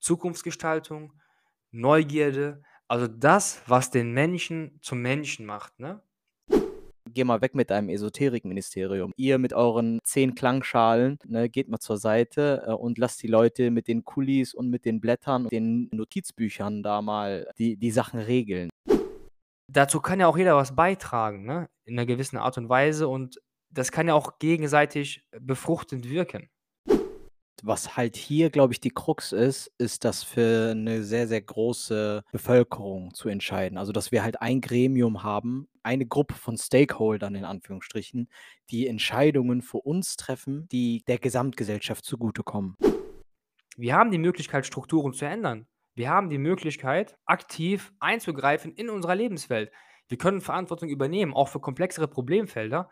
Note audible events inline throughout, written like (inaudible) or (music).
Zukunftsgestaltung, Neugierde, also das, was den Menschen zum Menschen macht, ne? Geh mal weg mit deinem Esoterikministerium. Ihr mit euren 10 Klangschalen, ne, geht mal zur Seite, äh, und lasst die Leute mit den Kulis und mit den Blättern, den Notizbüchern da mal die die Sachen regeln. Dazu kann ja auch jeder was beitragen, ne, in 'ner gewissen Art und Weise und das kann ja auch gegenseitig befruchtend wirken. Was halt hier, glaube ich, die Krux ist, ist das für 'ne sehr, sehr große Bevölkerung zu entscheiden. Also, dass wir halt ein Gremium haben, eine Gruppe von Stakeholdern in Anführungsstrichen, die Entscheidungen für uns treffen, die der Gesamtgesellschaft zugutekommen. Wir haben die Möglichkeit, Strukturen zu ändern. Wir haben die Möglichkeit, aktiv einzugreifen in unserer Lebenswelt. Wir können Verantwortung übernehmen, auch für komplexere Problemfelder.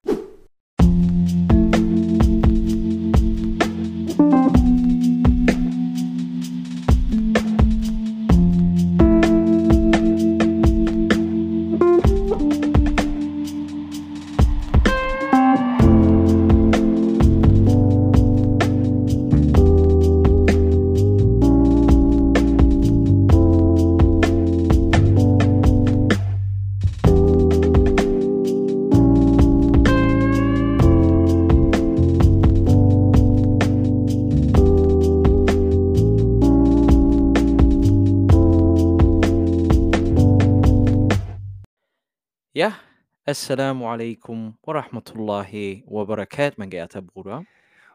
Assalamu alaikum wa rahmatullahi wa barakat, mein geehrter Bruder.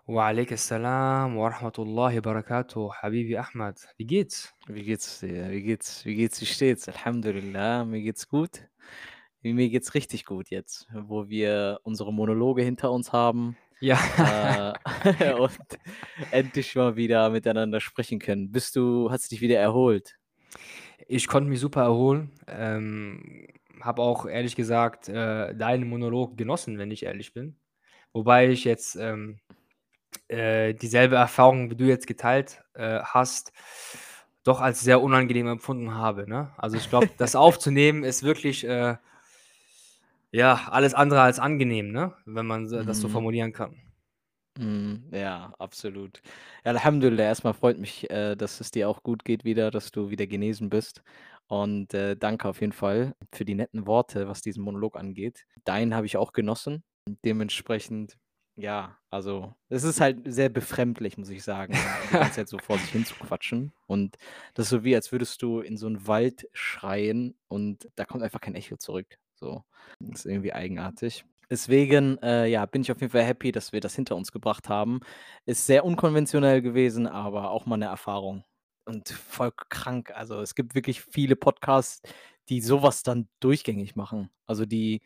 Assalam wa rahmatullahi wa barakatuh, Habibi Ahmad. Wie geht's? Wie geht's dir? Wie geht's wie geht's wie steht's? Alhamdulillah, mir geht's gut. Mir geht's richtig gut jetzt, wo wir unsere Monologe hinter uns haben, Ja. äh, (laughs) (laughs) und endlich mal wieder miteinander sprechen können. Bist du hast du dich wieder erholt? Ich konnte mich super erholen, ähm, habe auch ehrlich gesagt, äh, deinen Monolog genossen, wenn ich ehrlich bin. Wobei ich jetzt, ähm, äh, dieselbe Erfahrung wie du jetzt geteilt, äh, hast, doch als sehr unangenehm empfunden habe, ne? Also, ich glaube, das (laughs) aufzunehmen ist wirklich, äh ja, alles andere als angenehm, ne, wenn man s das so Mhm. formulieren kann. Mhm, ja, absolut. Ja, Alhamdulillah, erst mal freut mich, äh, dass es dir auch gut geht wieder, dass du wieder genesen bist. Und, äh, danke auf jeden Fall für die netten Worte, was diesen Monolog angeht. Deinen habe ich auch genossen. Dementsprechend, ja, also, es ist halt sehr befremdlich, muss ich sagen, (laughs) die ganze Zeit so vor sich hin zu quatschen. Und das ist so wie, als würdest du in so 'n Wald schreien und da kommt einfach kein Echo zurück, so. Ist irgendwie eigenartig. Deswegen, äh, ja, bin ich auf jeden Fall happy, dass wir das hinter uns gebracht haben. Ist sehr unkonventionell gewesen, aber auch mal 'ne Erfahrung und voll krank. Also, es gibt wirklich viele Podcasts, die so was dann durchgängig machen. Also, die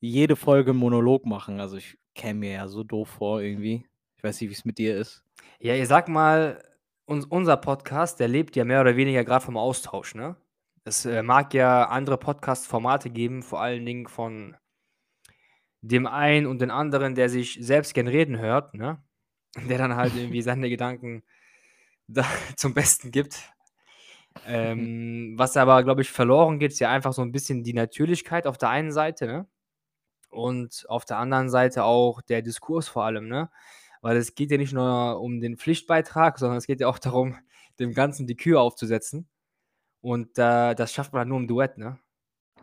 jede Folge Monolog machen. Also, ich käme mir ja so doof vor irgendwie. Ich weiß nicht, wie's mit dir ist. Ja, ich sage mal, uns unser Podcast, der lebt ja mehr oder weniger grad vom Austausch, ne? Es, äh, mag ja andere Podcast-Formate geben, vor allen Dingen von dem einen und den anderen, der sich selbst gern reden hört, ne? (laughs) Der dann halt irgendwie (laughs) seine Gedanken da (laughs) zum Besten gibt. Ähm, was aber, glaube ich, verloren geht, ist ja einfach so 'n bisschen die Natürlichkeit auf der einen Seite, ne? Und auf der anderen Seite auch der Diskurs vor allem, ne? Weil es geht ja nicht nur um den Pflichtbeitrag, sondern es geht ja auch (laughs) darum, dem Ganzen die Kür aufzusetzen. Und, äh, das schafft man halt nur im Duett, ne?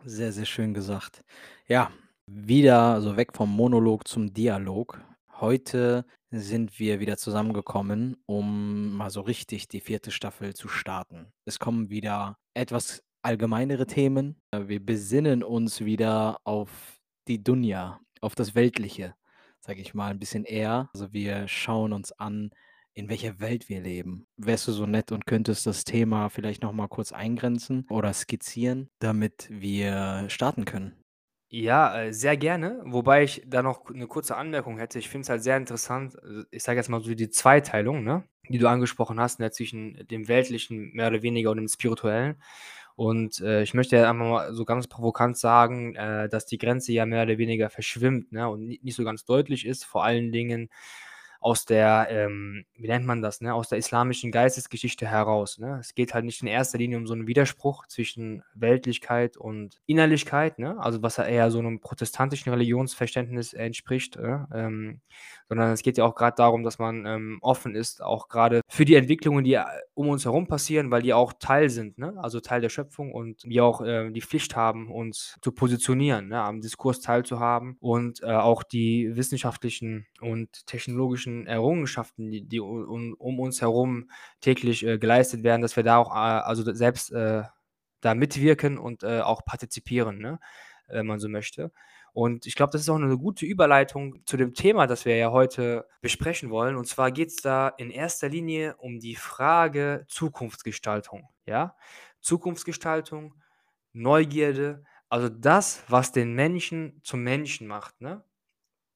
Sehr, sehr schön gesagt. Ja, wieder so weg vom Monolog zum Dialog. Heute sind wir wieder zusammengekommen, um mal so richtig die 4. Staffel zu starten. Es kommen wieder etwas allgemeinere Themen. Äh, wir besinnen uns wieder auf die Dunja, auf das Weltliche, sage ich mal, 'n bisschen eher. Also, wir schauen uns an, in welcher Welt wir leben. Wärst du so nett und könntest das Thema vielleicht noch mal kurz eingrenzen oder skizzieren, damit wir starten können? Ja, äh, sehr gerne, wobei ich da noch 'ne kurze Anmerkung hätte. Ich finde es halt sehr interessant, äh, ich sage jetzt mal so die Zweiteilung, ne, die du angesprochen hast, ne, zwischen dem Weltlichen mehr oder weniger und dem Spirituellen. Und, äh, ich möchte ja einfach mal so ganz provokant sagen, äh, dass die Grenze ja mehr oder weniger verschwimmt, ne, und ni nicht so ganz deutlich ist, vor allen Dingen aus der, ähm, wie nennt man das, ne, aus der islamischen Geistesgeschichte heraus, ne? Es geht halt nicht in erster Linie um so 'n Widerspruch zwischen Weltlichkeit und Innerlichkeit, ne? Also, was ja eher so 'nem protestantischen Religionsverständnis entspricht, ne? Ähm, sondern es geht ja auch grad darum, dass man, ähm, offen ist, auch grade für die Entwicklungen, die, äh, um uns herum passieren, weil die auch Teil sind, ne? Also, Teil der Schöpfung und wir auch, äh, die Pflicht haben, uns zu positionieren, ne, am Diskurs teilzuhaben und, äh, auch die wissenschaftlichen und technologischen Errungenschaften, die die u un um uns herum täglich, äh, geleistet werden, dass wir da auch, a also, selbst, äh, da mitwirken und, äh, auch partizipieren, ne, wenn man so möchte. Und ich glaube, das ist auch 'ne gute Überleitung zu dem Thema, das wir ja heute besprechen wollen. Und zwar geht's da in erster Linie um die Frage Zukunftsgestaltung, ja? Zukunftsgestaltung, Neugierde, also das, was den Menschen zum Menschen macht, ne?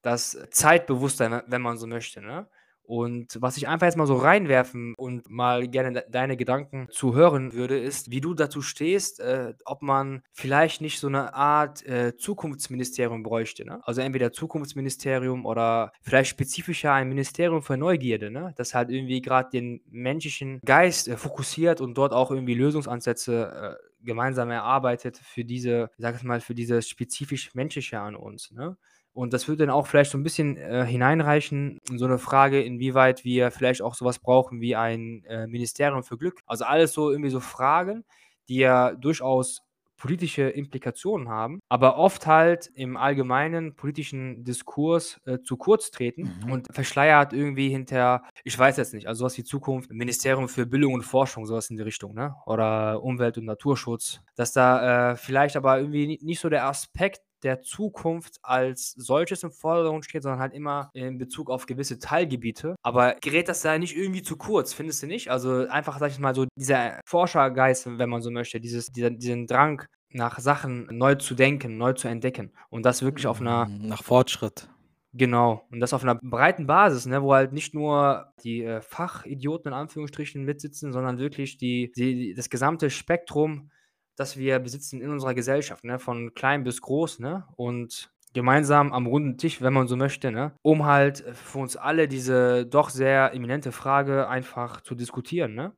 Das Zeitbewusstsein, we wenn man so möchte, ne? Und was ich einfach jetzt mal so reinwerfen und mal gerne deine Gedanken zu hören würde, ist, wie du dazu stehst, äh, ob man vielleicht nicht so 'ne Art, äh, Zukunftsministerium bräuchte, ne? Also, entweder Zukunftsministerium oder vielleicht spezifischer ein Ministerium für Neugierde, ne? Das halt irgendwie grad den menschlichen Geist, äh, fokussiert und dort auch irgendwie Lösungsansätze, äh, gemeinsam erarbeitet für diese ich sage jetzt mal, für dieses spezifisch Menschliche an uns, ne? Und das würde dann auch vielleicht so 'n bisschen, äh, hineinreichen in so 'ne Frage, inwieweit wir vielleicht auch so was brauchen wie ein, äh, Ministerium für Glück. Also, alles so irgendwie so Fragen, die ja durchaus politische Implikationen haben, aber oft halt im allgemeinen politischen Diskurs, äh, zu kurz treten Mhm. und verschleiert irgendwie hinter ich weiß jetzt nicht, also, so was wie Zukunft, Ministerium für Bildung und Forschung, so was in die Richtung, ne? Oder Umwelt und Naturschutz, dass da, äh, vielleicht aber irgendwie ni nicht so der Aspekt der Zukunft als solches im Vordergrund steht, sondern halt immer in Bezug auf gewisse Teilgebiete. Aber gerät das da nicht irgendwie zu kurz, findest du nicht? Also, einfach, sage ich mal so, dieser Forschergeist, wenn man so möchte, dieses dieser diesen Drang nach Sachen neu zu denken, neu zu entdecken und das wirklich auf 'ner Hm, nach Fortschritt. Genau. Und das auf 'ner breiten Basis, ne, wo halt nicht nur die, äh, Fachidioten in Anführungsstrichen mitsitzen, sondern wirklich die die das gesamte Spektrum, das wir besitzen in unserer Gesellschaft, ne, von klein bis groß, ne? Und gemeinsam am runden Tisch, wenn man so möchte, ne, um halt für uns alle diese doch sehr eminente Frage einfach zu diskutieren, ne?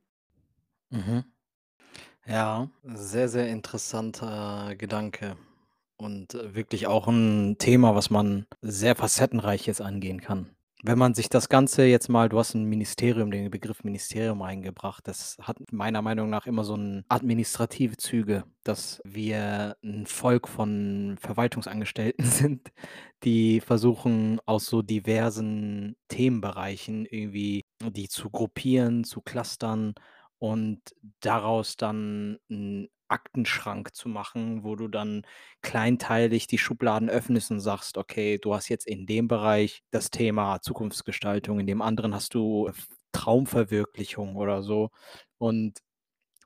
Mhm. Ja, sehr, sehr interessanter Gedanke und, wirklich auch 'n Thema, was man sehr facettenreich jetzt angehen kann. Wenn man sich das Ganze jetzt mal du hast 'n Ministerium den Begriff Ministerium eingebracht. Das hat meiner Meinung nach immer so 'n administrative Züge, dass wir 'n Volk von Verwaltungsangestellten (laughs) sind, die versuchen, aus so diversen Themenbereichen irgendwie die zu gruppieren, zu clustern und daraus dann 'n Aktenschrank zu machen, wo du dann kleinteilig die Schubladen öffnest und sagst: „Okay, du hast jetzt in dem Bereich das Thema Zukunftsgestaltung, in dem anderen hast du Traumverwirklichung“ oder so. Und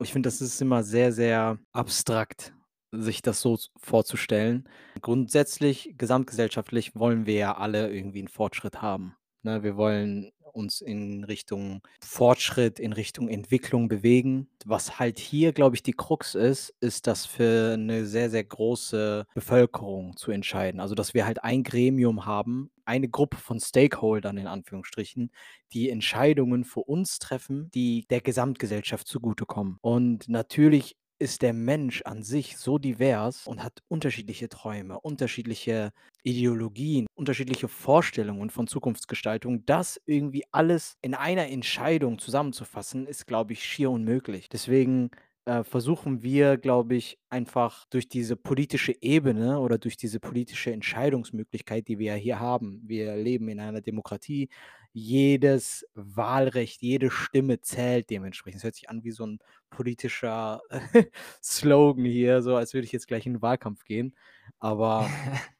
ich finde, das ist immer sehr, sehr abstrakt, sich das so vorzustellen. Grundsätzlich, gesamtgesellschaftlich wollen wir ja alle irgendwie 'n Fortschritt haben, ne? Wir wollen uns in Richtung Fortschritt, in Richtung Entwicklung bewegen. Was halt hier, glaube ich, die Krux ist, ist das für 'ne sehr, sehr große Bevölkerung zu entscheiden. Also, dass wir halt ein Gremium haben, eine Gruppe von Stakeholdern in Anführungsstrichen, die Entscheidungen für uns treffen, die der Gesamtgesellschaft zugutekommen. Und natürlich ist der Mensch an sich so divers und hat unterschiedliche Träume, unterschiedliche Ideologien, unterschiedliche Vorstellungen von Zukunftsgestaltung. Das irgendwie alles in einer Entscheidung zusammenzufassen, ist, glaube ich, schier unmöglich. Deswegen, äh, versuchen wir, glaube ich, einfach durch diese politische Ebene oder durch diese politische Entscheidungsmöglichkeit, die wir ja hier haben wir leben in einer Demokratie. Jedes Wahlrecht, jede Stimme zählt dementsprechend. Es hört sich an wie so 'n politischer (laughs) Slogan hier, so als würde ich jetzt gleich in 'n Wahlkampf gehen. Aber (laughs)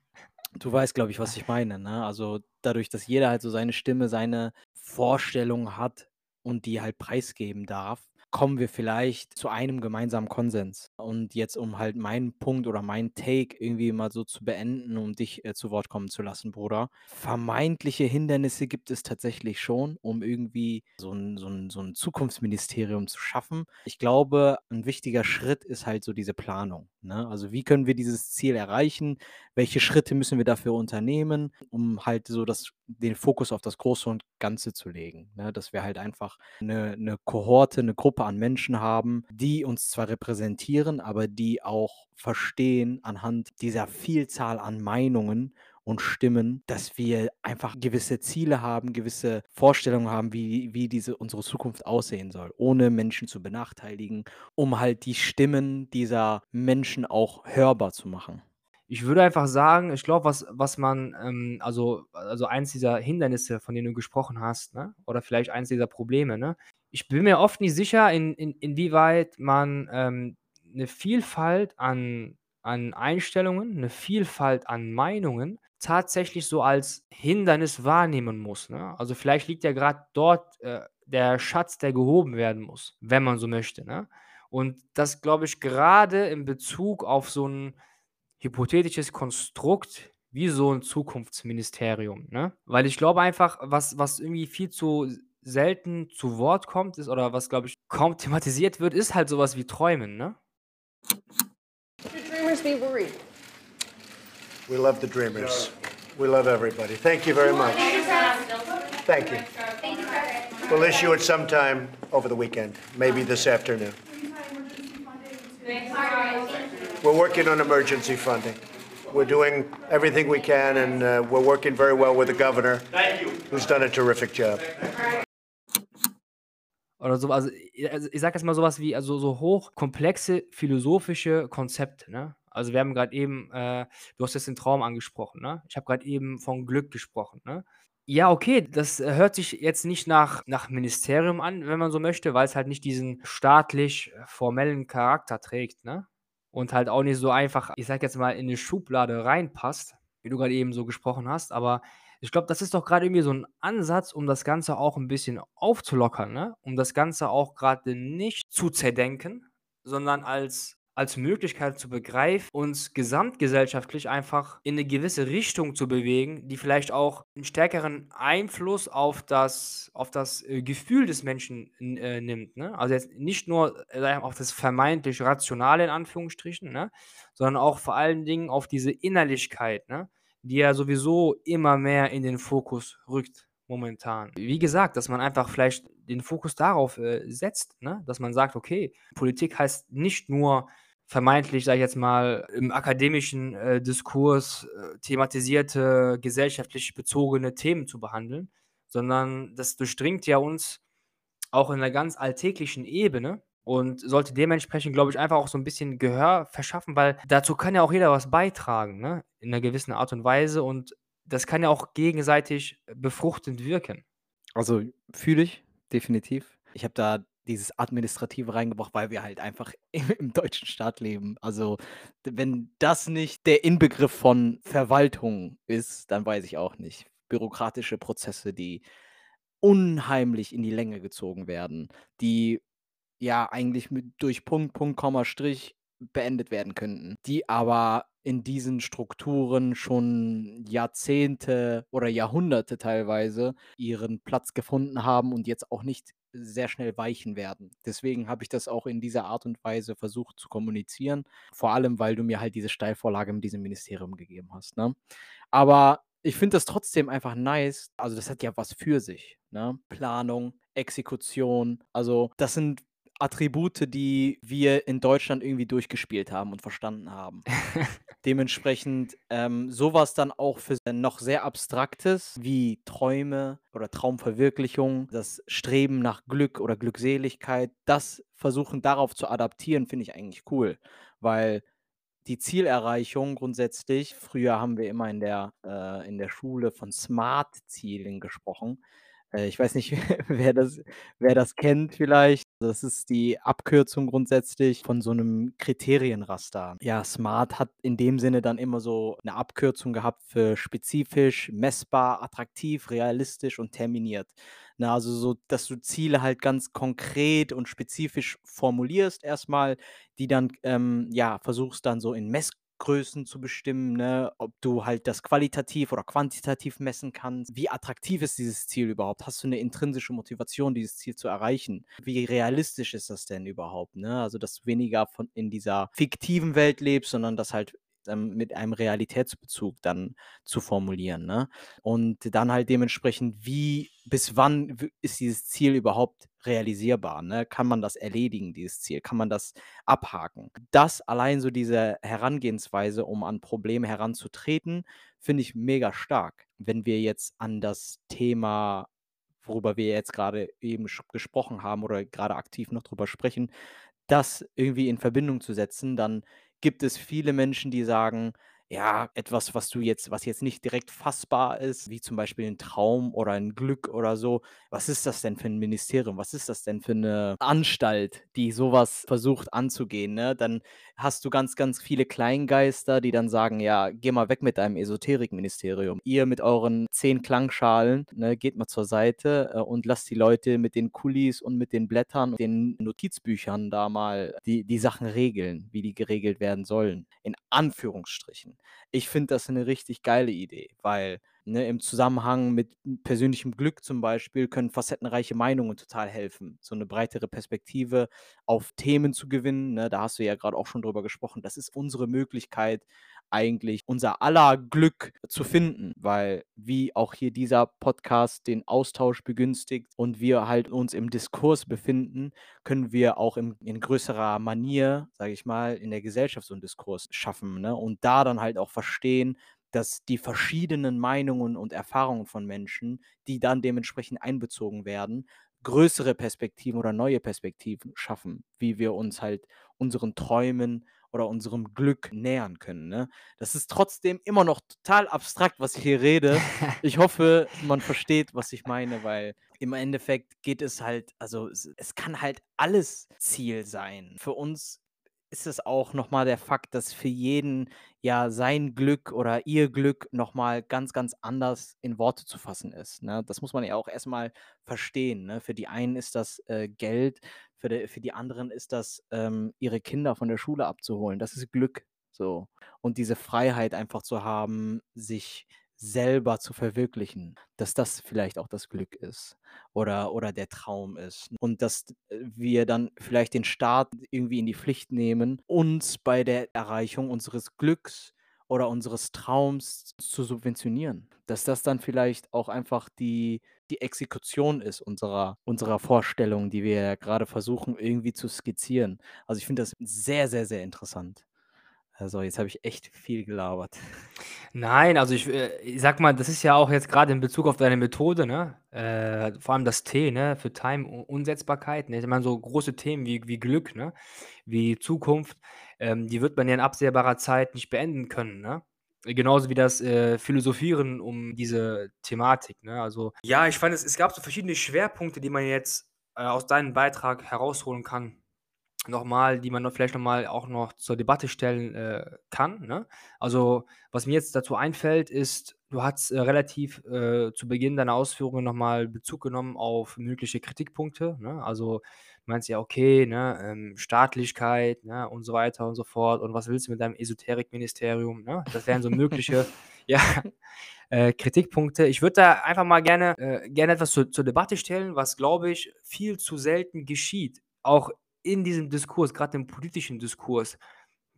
du weißt, glaube ich, was ich meine, ne? Also, dadurch, dass jeder halt so seine Stimme, seine Vorstellung hat und die halt preisgeben darf, kommen wir vielleicht zu einem gemeinsamen Konsens. Und jetzt, um halt meinen Punkt oder meinen Take irgendwie mal so zu beenden, um dich, äh, zu Wort kommen zu lassen, Bruder. Vermeintliche Hindernisse gibt es tatsächlich schon, um irgendwie so 'n so 'n so 'n Zukunftsministerium zu schaffen. Ich glaube, 'n wichtiger Schritt ist halt so diese Planung, ne? Also, wie können wir dieses Ziel erreichen? Welche Schritte müssen wir dafür unternehmen, um halt so das den Fokus auf das Große und Ganze zu legen, ne? Dass wir halt einfach 'ne 'ne Kohorte, 'ne Gruppe an Menschen haben, die uns zwar repräsentieren, aber die auch verstehen anhand dieser Vielzahl an Meinungen und Stimmen, dass wir einfach gewisse Ziele haben, gewisse Vorstellungen haben, wie wie diese unsere Zukunft aussehen soll, ohne Menschen zu benachteiligen, um halt die Stimmen dieser Menschen auch hörbar zu machen. Ich würde einfach sagen, ich glaube, was was man, ähm also also eins dieser Hindernisse, von denen du gesprochen hast, ne, oder vielleicht eins dieser Probleme, ne? Ich bin mir oft nicht sicher, in in inwieweit man, ähm, 'ne Vielfalt an an Einstellungen, 'ne Vielfalt an Meinungen tatsächlich so als Hindernis wahrnehmen muss, ne? Also, vielleicht liegt ja grad dort, äh, der Schatz, der gehoben werden muss, wenn man so möchte, ne? Und das glaube ich grade in Bezug auf so 'n hypothetisches Konstrukt wie so 'n Zukunftsministerium, ne? Weil ich glaube einfach, was was irgendwie viel zu selten zu Wort kommt, ist oder was, glaube ich, kaum thematisiert wird, ist halt so was wie Träumen, ne? Should dreamers be worried? We love the Dreamers. We love everybody. Thank you very much. Thank you. We'll issue it sometime over the weekend, maybe this afternoon. We're working on emergency funding. We're doing everything we can, and uh, we're working very well with the governor, who's done a terrific job. Oder so, also, i also, ich sage jetzt mal so was wie also, so hochkomplexe philosophische Konzepte, ne? Also, wir haben grad eben, äh du hast jetzt den Traum angesprochen, ne? Ich habe grad eben von Glück gesprochen, ne? Ja, okay, das hört sich jetzt nicht nach nach Ministerium an, wenn man so möchte, weil's halt nicht diesen staatlich formellen Charakter trägt, ne? Und halt auch nicht so einfach, ich sage jetzt mal, in 'ne Schublade reinpasst, wie du grad eben so gesprochen hast. Aber ich glaube, das ist doch grade irgendwie so 'n Ansatz, um das Ganze auch 'n bisschen aufzulockern, ne? Um das Ganze auch grade nicht zu zerdenken, sondern als als Möglichkeit zu begreifen, uns gesamtgesellschaftlich einfach in 'ne gewisse Richtung zu bewegen, die vielleicht auch 'n stärkeren Einfluss auf das auf das, äh, Gefühl des Menschen äh, nimmt, ne? Also, jetzt nicht nur, äh, auf das vermeintlich Rationale in Anführungsstrichen, ne, sondern auch vor allen Dingen auf diese Innerlichkeit, ne, die ja sowieso immer mehr in den Fokus rückt momentan. Wie gesagt, dass man einfach vielleicht den Fokus darauf, äh, setzt, ne, dass man sagt: „Okay, Politik heißt nicht nur vermeintlich, sage ich jetzt mal, im akademischen, äh, Diskurs, äh, thematisierte, gesellschaftlich bezogene Themen zu behandeln, sondern das durchdringt ja uns auch in 'ner ganz alltäglichen Ebene und sollte dementsprechend, glaube ich, einfach auch so 'n bisschen Gehör verschaffen, weil dazu kann ja auch jeder was beitragen, ne, in 'ner gewissen Art und Weise und das kann ja auch gegenseitig befruchtend wirken. Also, fühle ich, definitiv. Ich habe da dieses Administrative reingebracht, weil wir halt einfach (laughs) im im deutschen Staat leben. Also, wenn das nicht der Inbegriff von Verwaltung ist, dann weiß ich auch nicht. Bürokratische Prozesse, die unheimlich in die Länge gezogen werden, die ja eigentlich mit durch Punkt, Punkt, Komma, Strich beendet werden könnten, die aber in diesen Strukturen schon Jahrzehnte oder Jahrhunderte teilweise ihren Platz gefunden haben und jetzt auch nicht sehr schnell weichen werden. Deswegen habe ich das auch in dieser Art und Weise versucht zu kommunizieren, vor allem, weil du mir halt diese Steilvorlage mit diesem Ministerium gegeben hast, ne? Aber ich finde das trotzdem einfach nice. Also, das hat ja was für sich, ne? Planung, Exekution, also, das sind Attribute, die wir in Deutschland irgendwie durchgespielt haben und verstanden haben. (laughs) Dementsprechend, ähm, so was dann auch für noch sehr Abstraktes wie Träume oder Traumverwirklichung, das Streben nach Glück oder Glückseligkeit, das versuchen darauf zu adaptieren, finde ich eigentlich cool, weil die Zielerreichung grundsätzlich früher haben wir immer in der äh, in der Schule von Smart-Zielen gesprochen. Äh, ich weiß nicht, (laughs) wer das wer das kennt vielleicht. Das ist die Abkürzung grundsätzlich von so einem Kriterienraster. Ja, SMART hat in dem Sinne dann immer so eine Abkürzung gehabt für spezifisch, messbar, attraktiv, realistisch und terminiert. Na, also so, dass du Ziele halt ganz konkret und spezifisch formulierst erstmal, die dann, ähm, ja, versuchst dann so in Messgrößen zu bestimmen, ne? Ob du halt das qualitativ oder quantitativ messen kannst. Wie attraktiv ist dieses Ziel überhaupt? Hast du eine intrinsische Motivation, dieses Ziel zu erreichen? Wie realistisch ist das denn überhaupt, ne? Also, dass du weniger von in dieser fiktiven Welt lebst, sondern dass halt ähm, mit einem Realitätsbezug dann zu formulieren. Ne? Und dann halt dementsprechend, wie, bis wann ist dieses Ziel überhaupt realisierbar? Ne? Kann man das erledigen, dieses Ziel? Kann man das abhaken? Das allein so diese Herangehensweise, um an Probleme heranzutreten, finde ich mega stark. Wenn wir jetzt an das Thema worüber wir jetzt gerade eben gesprochen haben oder gerade aktiv noch drüber sprechen, das irgendwie in Verbindung zu setzen, dann gibt es viele Menschen, die sagen, ja, etwas, was du jetzt, was jetzt nicht direkt fassbar ist, wie zum Beispiel ein Traum oder ein Glück oder so. Was ist das denn für ein Ministerium? Was ist das denn für eine Anstalt, die sowas versucht anzugehen? Ne? Dann hast du ganz, ganz viele Kleingeister, die dann sagen, ja, geh mal weg mit deinem Esoterikministerium. Ihr mit euren zehn Klangschalen, ne, geht mal zur Seite äh, und lasst die Leute mit den Kulis und mit den Blättern den Notizbüchern da mal die, die Sachen regeln, wie die geregelt werden sollen. In Anführungsstrichen. Ich finde das eine richtig geile Idee, weil ne, im Zusammenhang mit persönlichem Glück zum Beispiel können facettenreiche Meinungen total helfen, so eine breitere Perspektive auf Themen zu gewinnen. Ne, da hast du ja gerade auch schon drüber gesprochen. Das ist unsere Möglichkeit, eigentlich unser aller Glück zu finden, weil wie auch hier dieser Podcast den Austausch begünstigt und wir halt uns im Diskurs befinden, können wir auch im, in größerer Manier, sage ich mal, in der Gesellschaft so einen Diskurs schaffen ne? und da dann halt auch verstehen, dass die verschiedenen Meinungen und Erfahrungen von Menschen, die dann dementsprechend einbezogen werden, größere Perspektiven oder neue Perspektiven schaffen, wie wir uns halt unseren Träumen oder unserem Glück nähern können. Ne? Das ist trotzdem immer noch total abstrakt, was ich hier rede. (laughs) Ich hoffe, man versteht, was ich meine, weil im Endeffekt geht es halt, also es, es kann halt alles Ziel sein. Für uns ist es auch nochmal der Fakt, dass für jeden ja sein Glück oder ihr Glück nochmal ganz, ganz anders in Worte zu fassen ist. Ne? Das muss man ja auch erstmal verstehen. Ne? Für die einen ist das äh, Geld, für die, für die anderen ist das, ähm, ihre Kinder von der Schule abzuholen. Das ist Glück. So. Und diese Freiheit einfach zu haben, sich selber zu verwirklichen, dass das vielleicht auch das Glück ist oder, oder der Traum ist. Und dass äh, wir dann vielleicht den Staat irgendwie in die Pflicht nehmen, uns bei der Erreichung unseres Glücks oder unseres Traums zu subventionieren. Dass das dann vielleicht auch einfach die, die Exekution ist unserer, unserer Vorstellung, die wir ja gerade versuchen irgendwie zu skizzieren. Also ich finde das sehr, sehr, sehr interessant. Also, jetzt habe ich echt viel gelabert. Nein, also ich, äh, ich sage mal, das ist ja auch jetzt gerade in Bezug auf deine Methode, ne? Äh, vor allem das T, ne, für Time-Unsetzbarkeit, ne? Ich meine, so große Themen wie wie Glück, ne, wie Zukunft, ähm, die wird man ja in absehbarer Zeit nicht beenden können, ne? Genauso wie das, äh, Philosophieren um diese Thematik, ne? Also, ja, ich fand es es gab so verschiedene Schwerpunkte, die man jetzt, äh, aus deinem Beitrag herausholen kann nochmal, die man noch vielleicht nochmal auch noch zur Debatte stellen äh, kann. Ne? Also, was mir jetzt dazu einfällt, ist, du hast äh, relativ äh, zu Beginn deiner Ausführungen nochmal Bezug genommen auf mögliche Kritikpunkte. Ne? Also, du meinst ja, okay, ne, ähm, Staatlichkeit ne, und so weiter und so fort. Und was willst du mit deinem Esoterikministerium? Ne? Das wären so mögliche (laughs) (laughs) ja, äh, Kritikpunkte. Ich würde da einfach mal gerne, äh, gerne etwas zu, zur Debatte stellen, was, glaube ich, viel zu selten geschieht. Auch in diesem Diskurs, gerade im politischen Diskurs,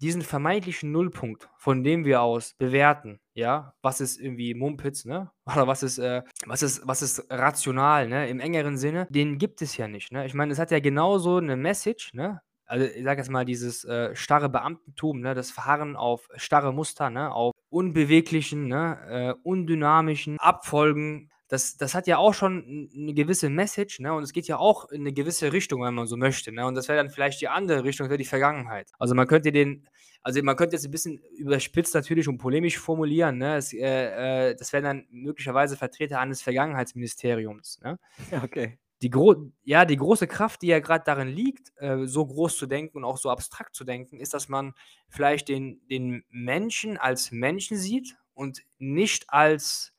diesen vermeintlichen Nullpunkt, von dem wir aus bewerten, ja, was ist irgendwie Mumpitz, ne? (laughs) Oder was ist, äh, was ist, was ist rational, ne? Im engeren Sinne, den gibt es ja nicht, ne? Ich meine, es hat ja genauso eine Message, ne? Also ich sage jetzt mal dieses äh, starre Beamtentum, ne? Das Verharren auf starre Muster, ne? Auf unbeweglichen, ne? Äh, undynamischen Abfolgen das, das hat ja auch schon eine gewisse Message, ne? Und es geht ja auch in eine gewisse Richtung, wenn man so möchte, ne? Und das wäre dann vielleicht die andere Richtung, das wäre die Vergangenheit. Also man könnte den, also man könnte jetzt ein bisschen überspitzt natürlich und polemisch formulieren, ne? Es, äh, äh, das wären dann möglicherweise Vertreter eines Vergangenheitsministeriums, ne? Ja, (laughs) okay. die, gro ja, die große Kraft, die ja gerade darin liegt, äh, so groß zu denken und auch so abstrakt zu denken, ist, dass man vielleicht den, den Menschen als Menschen sieht und nicht als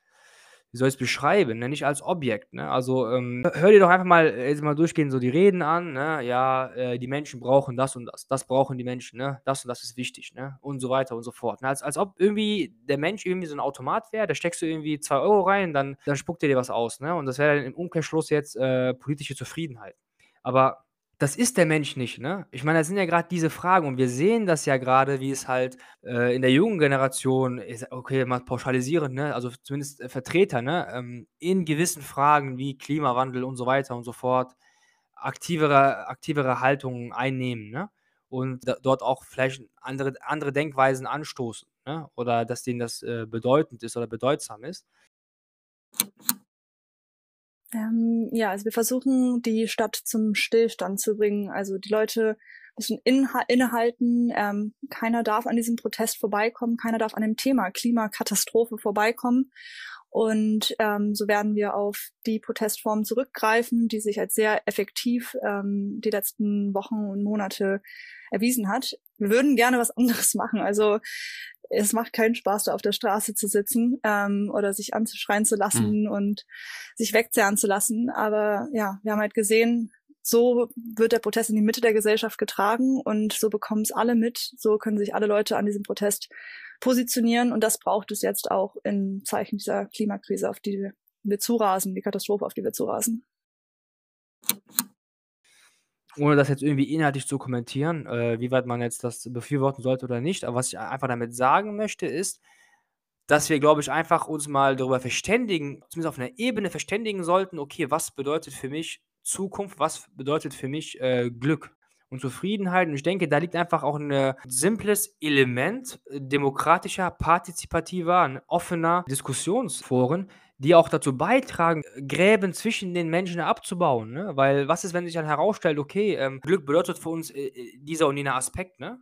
wie soll ich es beschreiben, ne? nicht als Objekt. Ne? Also ähm, hör dir doch einfach mal äh, jetzt mal durchgehen so die Reden an. Ne? Ja, äh, die Menschen brauchen das und das, das brauchen die Menschen. Ne? Das und das ist wichtig ne? und so weiter und so fort. Ne? Als, als ob irgendwie der Mensch irgendwie so ein Automat wäre. Da steckst du irgendwie zwei Euro rein, dann, dann spuckt er dir was aus. Ne? Und das wäre dann im Umkehrschluss jetzt äh, politische Zufriedenheit. Aber das ist der Mensch nicht, ne? Ich meine, das sind ja gerade diese Fragen und wir sehen das ja gerade, wie es halt, äh, in der jungen Generation okay, mal pauschalisierend, ne, also zumindest, äh, Vertreter, ne, ähm, in gewissen Fragen wie Klimawandel und so weiter und so fort aktivere aktivere Haltungen einnehmen, ne? Und da dort auch vielleicht andere andere Denkweisen anstoßen, ne? Oder dass denen das, äh, bedeutend ist oder bedeutsam ist. Ähm, ja, also wir versuchen, die Stadt zum Stillstand zu bringen. Also die Leute müssen innehalten. Ähm, keiner darf an diesem Protest vorbeikommen. Keiner darf an dem Thema Klimakatastrophe vorbeikommen. Und ähm, so werden wir auf die Protestform zurückgreifen, die sich als sehr effektiv ähm, die letzten Wochen und Monate erwiesen hat. Wir würden gerne was anderes (laughs) machen. Also es macht keinen Spaß, da auf der Straße zu sitzen ähm, oder sich anzuschreien zu lassen mhm. und sich wegzerren zu lassen. Aber ja, wir haben halt gesehen, so wird der Protest in die Mitte der Gesellschaft getragen und so bekommen es alle mit. So können sich alle Leute an diesem Protest positionieren und das braucht es jetzt auch in Zeichen dieser Klimakrise, auf die wir zurasen, die Katastrophe, auf die wir zurasen ohne das jetzt irgendwie inhaltlich zu kommentieren, äh, wie weit man jetzt das befürworten sollte oder nicht. Aber was ich einfach damit sagen möchte, ist, dass wir, glaube ich, einfach uns mal darüber verständigen, zumindest auf einer Ebene verständigen sollten, okay, was bedeutet für mich Zukunft, was bedeutet für mich äh, Glück und Zufriedenheit. Und ich denke, da liegt einfach auch ein simples Element demokratischer, partizipativer, offener Diskussionsforen, die auch dazu beitragen, Gräben zwischen den Menschen abzubauen. Ne? Weil was ist, wenn sich dann herausstellt, okay, ähm, Glück bedeutet für uns äh, äh, dieser und jener Aspekt, ne?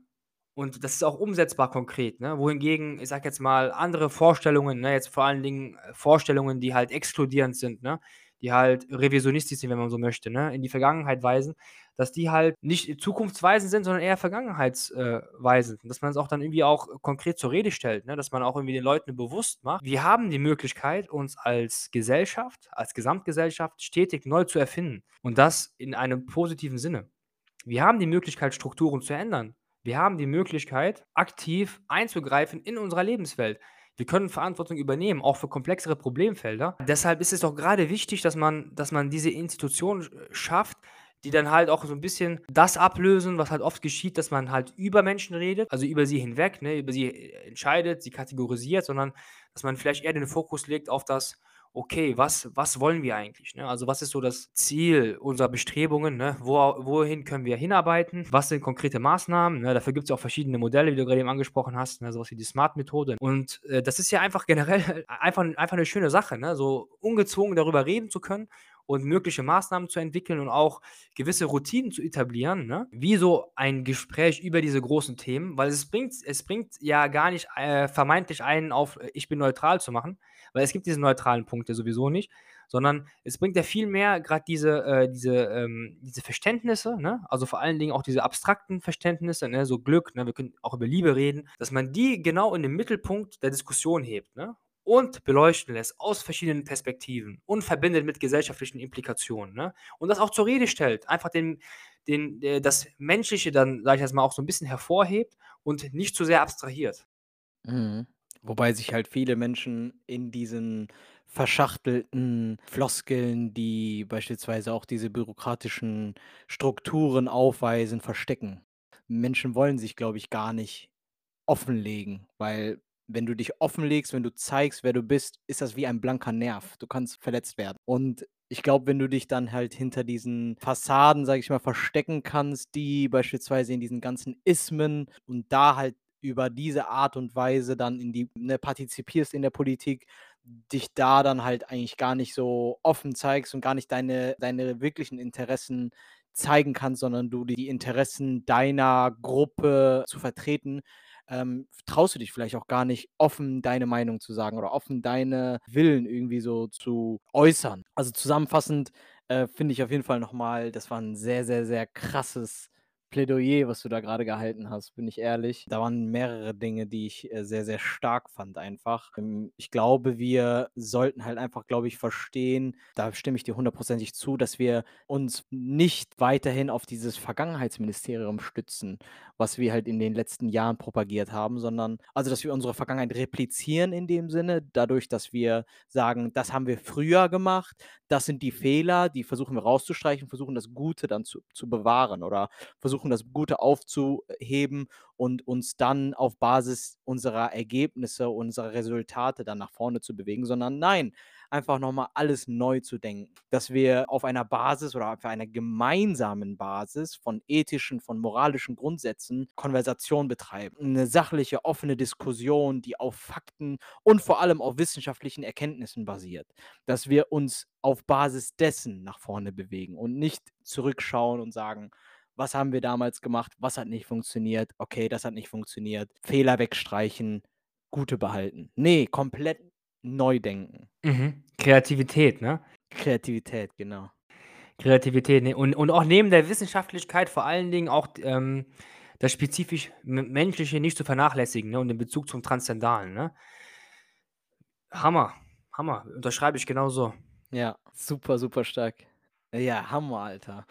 Und das ist auch umsetzbar konkret, ne? Wohingegen, ich sag jetzt mal, andere Vorstellungen, ne, jetzt vor allen Dingen äh, Vorstellungen, die halt exkludierend sind, ne? Die halt revisionistisch sind, wenn man so möchte, ne? In die Vergangenheit weisen, dass die halt nicht zukunftsweisend sind, sondern eher vergangenheitsweisend. Dass man es auch dann irgendwie auch konkret zur Rede stellt, ne? dass man auch irgendwie den Leuten bewusst macht, wir haben die Möglichkeit, uns als Gesellschaft, als Gesamtgesellschaft stetig neu zu erfinden. Und das in einem positiven Sinne. Wir haben die Möglichkeit, Strukturen zu ändern. Wir haben die Möglichkeit, aktiv einzugreifen in unserer Lebenswelt. Wir können Verantwortung übernehmen, auch für komplexere Problemfelder. Deshalb ist es doch gerade wichtig, dass man, dass man diese Institution schafft, die dann halt auch so ein bisschen das ablösen, was halt oft geschieht, dass man halt über Menschen redet, also über sie hinweg, ne, über sie äh, entscheidet, sie kategorisiert, sondern dass man vielleicht eher den Fokus legt auf das, okay, was, was wollen wir eigentlich? Ne? Also was ist so das Ziel unserer Bestrebungen? Ne? Wo, wohin können wir hinarbeiten? Was sind konkrete Maßnahmen? Ne? Dafür gibt es auch verschiedene Modelle, wie du gerade eben angesprochen hast, ne? sowas wie die Smart-Methode. Und äh, das ist ja einfach generell (laughs) einfach, einfach eine schöne Sache, ne? so ungezwungen darüber reden zu können und mögliche Maßnahmen zu entwickeln und auch gewisse Routinen zu etablieren, ne? wie so ein Gespräch über diese großen Themen, weil es bringt, es bringt ja gar nicht äh, vermeintlich einen auf, äh, ich bin neutral zu machen, weil es gibt diese neutralen Punkte sowieso nicht, sondern es bringt ja viel mehr gerade diese, äh, diese, ähm, diese Verständnisse, ne? also vor allen Dingen auch diese abstrakten Verständnisse, ne? so Glück, ne? wir können auch über Liebe reden, dass man die genau in den Mittelpunkt der Diskussion hebt. Ne? Und beleuchten lässt aus verschiedenen Perspektiven und verbindet mit gesellschaftlichen Implikationen. Ne? Und das auch zur Rede stellt, einfach den, den, äh, das Menschliche dann, sage ich jetzt mal, auch so ein bisschen hervorhebt und nicht zu sehr abstrahiert. Mhm. Wobei sich halt viele Menschen in diesen verschachtelten Floskeln, die beispielsweise auch diese bürokratischen Strukturen aufweisen, verstecken. Menschen wollen sich, glaube ich, gar nicht offenlegen, weil wenn du dich offenlegst, wenn du zeigst, wer du bist, ist das wie ein blanker Nerv. Du kannst verletzt werden. Und ich glaube, wenn du dich dann halt hinter diesen Fassaden, sage ich mal, verstecken kannst, die beispielsweise in diesen ganzen Ismen und da halt über diese Art und Weise dann in die, ne, partizipierst in der Politik, dich da dann halt eigentlich gar nicht so offen zeigst und gar nicht deine, deine wirklichen Interessen zeigen kannst, sondern du die Interessen deiner Gruppe zu vertreten, ähm, traust du dich vielleicht auch gar nicht offen deine Meinung zu sagen oder offen deine Willen irgendwie so zu äußern. Also zusammenfassend, äh, finde ich auf jeden Fall nochmal, das war ein sehr, sehr, sehr krasses Plädoyer, was du da gerade gehalten hast, bin ich ehrlich. Da waren mehrere Dinge, die ich äh, sehr, sehr stark fand einfach. Ähm, ich glaube, wir sollten halt einfach, glaube ich, verstehen, da stimme ich dir hundertprozentig zu, dass wir uns nicht weiterhin auf dieses Vergangenheitsministerium stützen, was wir halt in den letzten Jahren propagiert haben, sondern also, dass wir unsere Vergangenheit replizieren in dem Sinne, dadurch, dass wir sagen, das haben wir früher gemacht, das sind die Fehler, die versuchen wir rauszustreichen, versuchen das Gute dann zu, zu bewahren oder versuchen das Gute aufzuheben und uns dann auf Basis unserer Ergebnisse, unserer Resultate dann nach vorne zu bewegen, sondern nein, einfach nochmal alles neu zu denken. Dass wir auf einer Basis oder auf einer gemeinsamen Basis von ethischen, von moralischen Grundsätzen Konversation betreiben. Eine sachliche, offene Diskussion, die auf Fakten und vor allem auf wissenschaftlichen Erkenntnissen basiert. Dass wir uns auf Basis dessen nach vorne bewegen und nicht zurückschauen und sagen, was haben wir damals gemacht, was hat nicht funktioniert, okay, das hat nicht funktioniert, Fehler wegstreichen, gute behalten. Nee, komplett neu denken. Mhm. Kreativität, ne? Kreativität, genau. Kreativität ne? und, und auch neben der Wissenschaftlichkeit vor allen Dingen auch ähm, das spezifisch Menschliche nicht zu vernachlässigen ne? und den Bezug zum Transzendalen. Ne? Hammer, Hammer, unterschreibe ich genauso. Ja, super, super stark. Ja, Hammer, Alter.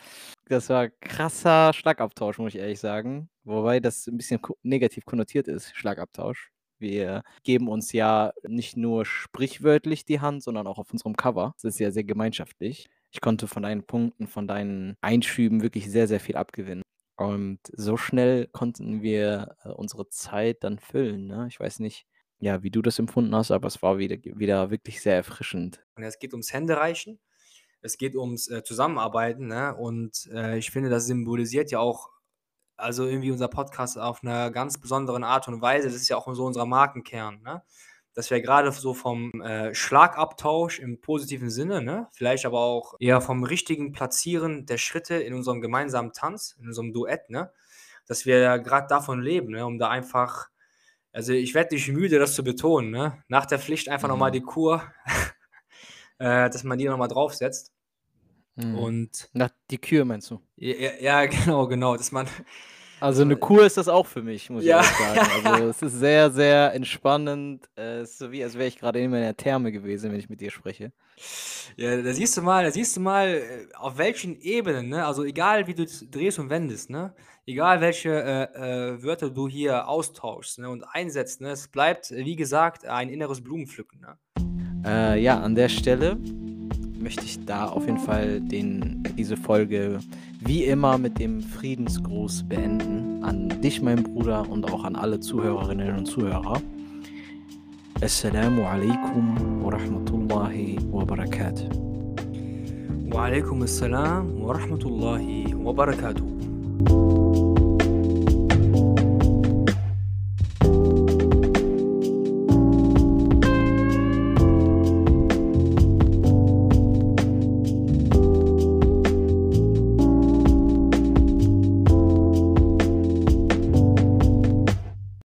Das war krasser Schlagabtausch, muss ich ehrlich sagen. Wobei das ein bisschen negativ konnotiert ist, Schlagabtausch. Wir geben uns ja nicht nur sprichwörtlich die Hand, sondern auch auf unserem Cover. Das ist ja sehr gemeinschaftlich. Ich konnte von deinen Punkten, von deinen Einschüben wirklich sehr, sehr viel abgewinnen. Und so schnell konnten wir äh, unsere Zeit dann füllen. Ne? Ich weiß nicht, ja, wie du das empfunden hast, aber es war wieder, wieder wirklich sehr erfrischend. Und es geht ums Händereichen, es geht ums äh, Zusammenarbeiten. Ne? Und äh, ich finde, das symbolisiert ja auch also irgendwie unser Podcast auf einer ganz besonderen Art und Weise. Das ist ja auch so unser Markenkern, ne? Dass wir gerade so vom äh, Schlagabtausch im positiven Sinne, ne? Vielleicht aber auch eher vom richtigen Platzieren der Schritte in unserem gemeinsamen Tanz, in unserem Duett, ne? Dass wir gerade davon leben, ne? Um da einfach, also ich werde nicht müde, das zu betonen, ne? Nach der Pflicht einfach mhm. nochmal die Kur, (laughs) äh, dass man die nochmal draufsetzt. Mhm. Und Na, die Kür meinst du? Ja, ja, (laughs) genau, genau, dass man also eine (laughs) Kur ist das auch für mich, muss ja. ich sagen. (laughs) Also es ist sehr, sehr entspannend. Es ist so wie, als wäre ich gerade in meiner Therme gewesen, wenn ich mit dir spreche. Ja, da siehst du mal, da siehst du mal, äh, auf welchen Ebenen, ne? Also egal wie du drehst und wendest, ne? Egal welche äh, äh, Wörter du hier austauschst ne? und einsetzt, ne? Es bleibt, wie gesagt, ein inneres Blumenpflücken, ne? Äh, ja, an der Stelle möchte ich da auf jeden Fall den, diese Folge wie immer mit dem Friedensgruß beenden. An dich, mein Bruder, und auch an alle Zuhörerinnen und Zuhörer. Assalamu alaikum wa rahmatullahi wa barakatuh. Wa alaikum assalam wa rahmatullahi wa barakatuh.